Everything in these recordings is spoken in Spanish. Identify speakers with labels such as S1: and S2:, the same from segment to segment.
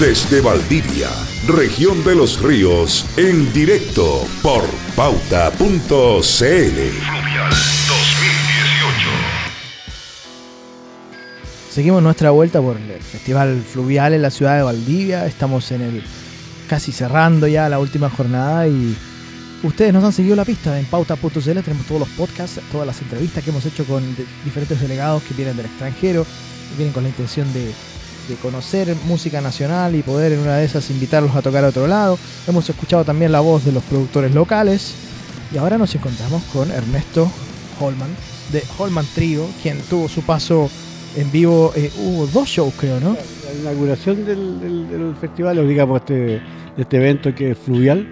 S1: Desde Valdivia, región de los ríos, en directo por pauta.cl. Fluvial 2018.
S2: Seguimos nuestra vuelta por el Festival Fluvial en la ciudad de Valdivia. Estamos en el casi cerrando ya la última jornada y ustedes nos han seguido la pista en pauta.cl. Tenemos todos los podcasts, todas las entrevistas que hemos hecho con diferentes delegados que vienen del extranjero, que vienen con la intención de, de conocer música nacional y poder en una de esas invitarlos a tocar a otro lado. Hemos escuchado también la voz de los productores locales y ahora nos encontramos con Ernesto Holman de Holman Trio, quien tuvo su paso en vivo. eh, hubo dos shows, creo, ¿no?
S3: La inauguración del, del- del festival, o digamos, este, de este evento que es fluvial,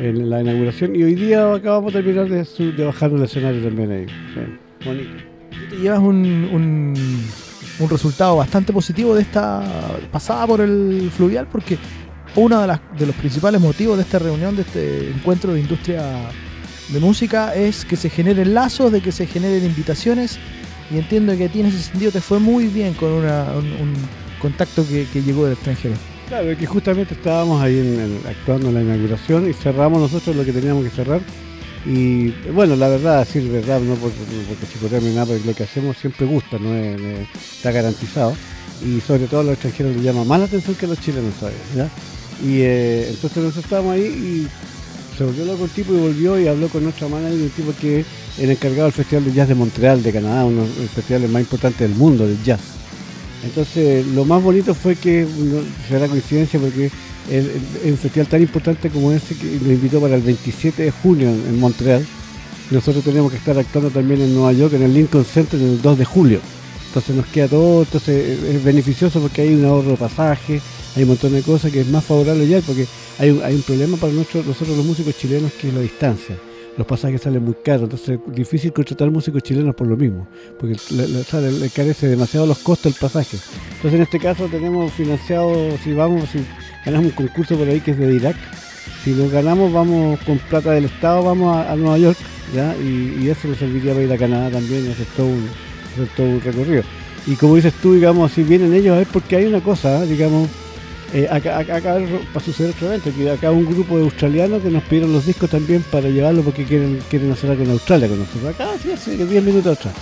S3: en la inauguración, y hoy día acabamos de terminar de, de bajar el escenario también ahí. Bien, bonito.
S2: Llevas un, un, un resultado bastante positivo de esta pasada por el fluvial, porque uno de, las, los principales motivos de esta reunión, de este encuentro de industria de música, es que se generen lazos, de que se generen invitaciones, y entiendo que a ti en ese sentido te fue muy bien con una- un, contacto que, que llegó del extranjero.
S3: Claro, que justamente estábamos ahí en- actuando en la inauguración y cerramos nosotros lo que teníamos que cerrar. Y bueno, la verdad, decir verdad, no por- no porque chicotearme nada, porque lo que hacemos siempre gusta, no Es- es- está garantizado. Y sobre todo a los extranjeros les llama más la atención que a los chilenos todavía. ¿ya? Y eh, entonces nosotros estábamos ahí y se volvió loco el tipo y volvió y habló con nuestra manager, un tipo que el encargado del Festival de Jazz de Montreal, de Canadá, uno de los festivales más importantes del mundo del jazz. Entonces, lo más bonito fue que, será coincidencia porque el, el- un festival tan importante como ese que nos invitó para el 27 de junio en, en Montreal, nosotros tenemos que estar actuando también en Nueva York, en el Lincoln Center, en el 2 de julio. Entonces nos queda todo, entonces es beneficioso porque hay un ahorro de pasaje, hay un montón de cosas que es más favorable ya, porque hay un, hay un problema para nosotros, nosotros los músicos chilenos que es la distancia. Los pasajes salen muy caros, entonces es difícil contratar músicos chilenos por lo mismo, porque le, le- carece demasiado los costos del pasaje. Entonces en este caso tenemos financiado, si vamos, si ganamos un concurso por ahí que es de Irak, si lo ganamos vamos con plata del Estado, vamos a, Nueva York, ¿ya? Y, eso nos serviría para ir a Canadá también y hacer todo un, hacer todo un recorrido. Y como dices tú, digamos, si vienen ellos es porque hay una cosa, ¿eh? digamos, eh, acá, acá, acá va a suceder otro evento, que acá un grupo de australianos que nos pidieron los discos también para llevarlos porque quieren, quieren hacer algo en Australia con nosotros. Acá, sí, hace 10 minutos atrás.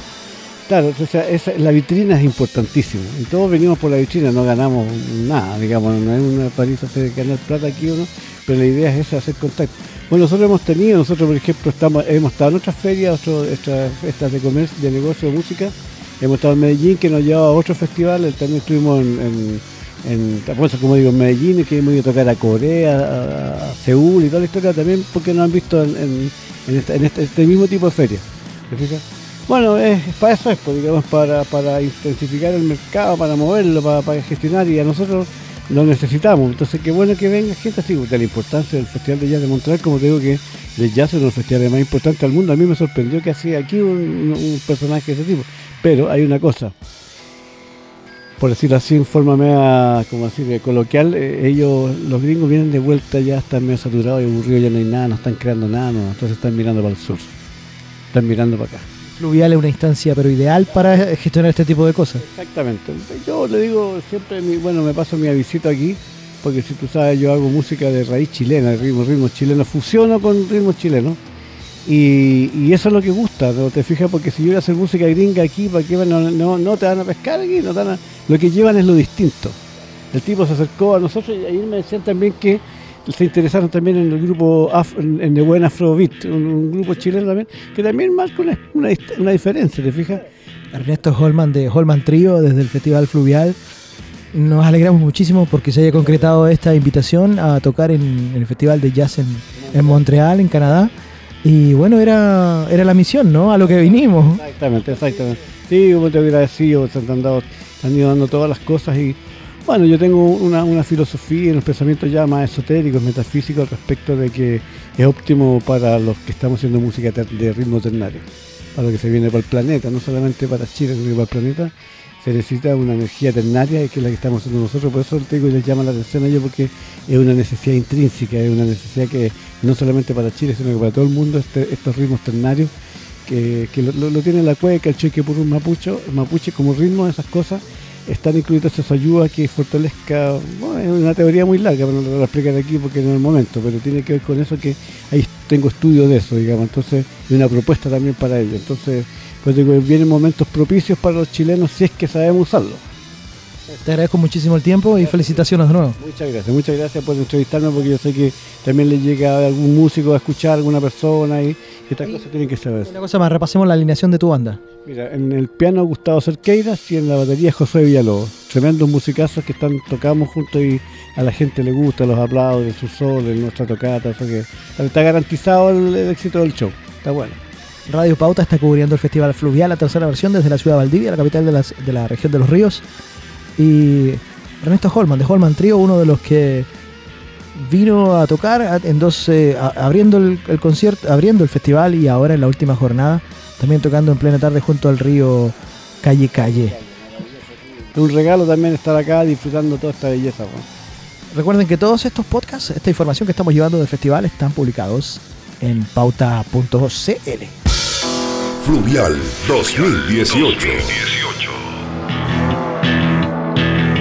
S3: Claro, o sea, la vitrina es importantísima. Y todos venimos por la vitrina, no ganamos nada, digamos, no es una paliza hacer ganar plata aquí o no, pero la idea es esa, hacer contacto. Bueno, nosotros hemos tenido, nosotros por ejemplo estamos, hemos estado en otras ferias, otro- estas de comercio, de negocio, de música, hemos estado en Medellín que nos lleva a otro festival, también estuvimos en, en, en como digo, en Medellín, que hemos ido a tocar a Corea, a, Seúl y toda la historia también, porque nos han visto en, en este, este mismo tipo de ferias. ¿Te fijas? Bueno, es, para eso es, pues, digamos, para, para intensificar el mercado, para moverlo, para, gestionar y a nosotros lo necesitamos. Entonces, qué bueno que venga gente así, de la importancia del Festival de Jazz de Montreal, como te digo que el jazz es uno de los festivales más importantes del mundo. A mí me sorprendió que hacía aquí un, personaje de ese tipo. Pero hay una cosa, por decirlo así, en forma media, como decir, coloquial, eh, ellos, los gringos vienen de vuelta, ya están medio saturados y aburridos, ya no hay nada, no están creando nada, no, entonces están mirando para el sur, están mirando para acá.
S2: Fluvial es una instancia, pero ideal para gestionar este tipo de cosas.
S3: Exactamente. Yo le digo siempre, bueno, me paso mi visita aquí, porque si tú sabes, yo hago música de raíz chilena, de ritmo, ritmo chileno, fusiono con ritmos chilenos. Y, eso es lo que gusta, ¿no? ¿Te fijas? Porque si yo voy a hacer música gringa aquí, ¿para qué no, no, no te van a pescar aquí? No te a- Lo que llevan es lo distinto. El tipo se acercó a nosotros y ahí me decían también que se interesaron también en el grupo Af- en, en The Buen Afrobeat, un, un grupo chileno también, que también marca una, una, una diferencia, ¿te fijas?
S2: Ernesto Holman de Holman Trio desde el Festival Fluvial. Nos alegramos muchísimo porque se haya concretado esta invitación a tocar en, el Festival de Jazz en, en Montreal, en Canadá. Y bueno, era, era la misión, ¿no? A lo que vinimos.
S3: Exactamente, exactamente. Sí, como te hubiera decidido, se han, dado, se han ido dando todas las cosas y Bueno, yo tengo una, una filosofía, unos pensamientos ya más esotéricos, metafísicos respecto de que es óptimo para los que estamos haciendo música de ritmo ternario, para lo que se viene para el planeta, no solamente para Chile, sino para el planeta. Se necesita una energía ternaria que es la que estamos haciendo nosotros, por eso te digo, les llama la atención a ellos porque es una necesidad intrínseca, es una necesidad que no solamente para Chile, sino que para todo el mundo este, estos ritmos ternarios que, lo, tiene la cueca, el cheque por un mapucho, mapuche como ritmo, esas cosas, están incluidas eso ayuda que fortalezca, bueno, es una teoría muy larga, pero no lo voy a explicar aquí porque no es el momento, pero tiene que ver con eso que ahí tengo estudio de eso, digamos, entonces, y una propuesta también para ello, entonces pues digo, vienen momentos propicios para los chilenos si es que sabemos usarlo.
S2: Te agradezco muchísimo el tiempo y felicitaciones de nuevo.
S3: Muchas gracias, muchas gracias por entrevistarme porque yo sé que también le llega a algún músico a escuchar a alguna persona y estas cosas tienen que saber.
S2: Una cosa más, repasemos la alineación de tu banda.
S3: Mira, en el piano Gustavo Cerqueiras y en la batería José Villalobos. Tremendos musicazos que están tocamos juntos y a la gente le gusta, los aplausos, su sol, nuestra tocata, eso que está garantizado el éxito del show. Está bueno.
S2: Radio Pauta está cubriendo el Festival Fluvial, la tercera versión, desde la ciudad de Valdivia, la capital de, la región de los ríos. Y Ernesto Holman, de Holman Trio, uno de los que vino a tocar en dos, abriendo el, concierto, abriendo el festival y ahora en la última jornada, también tocando en plena tarde junto al río Calle Calle.
S3: Un regalo también estar acá disfrutando toda esta belleza.
S2: Recuerden que todos estos podcasts, esta información que estamos llevando del festival, están publicados en pauta.cl.
S1: Fluvial 2018.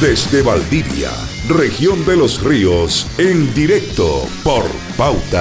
S1: desde Valdivia, región de los ríos, en directo por pauta.cl.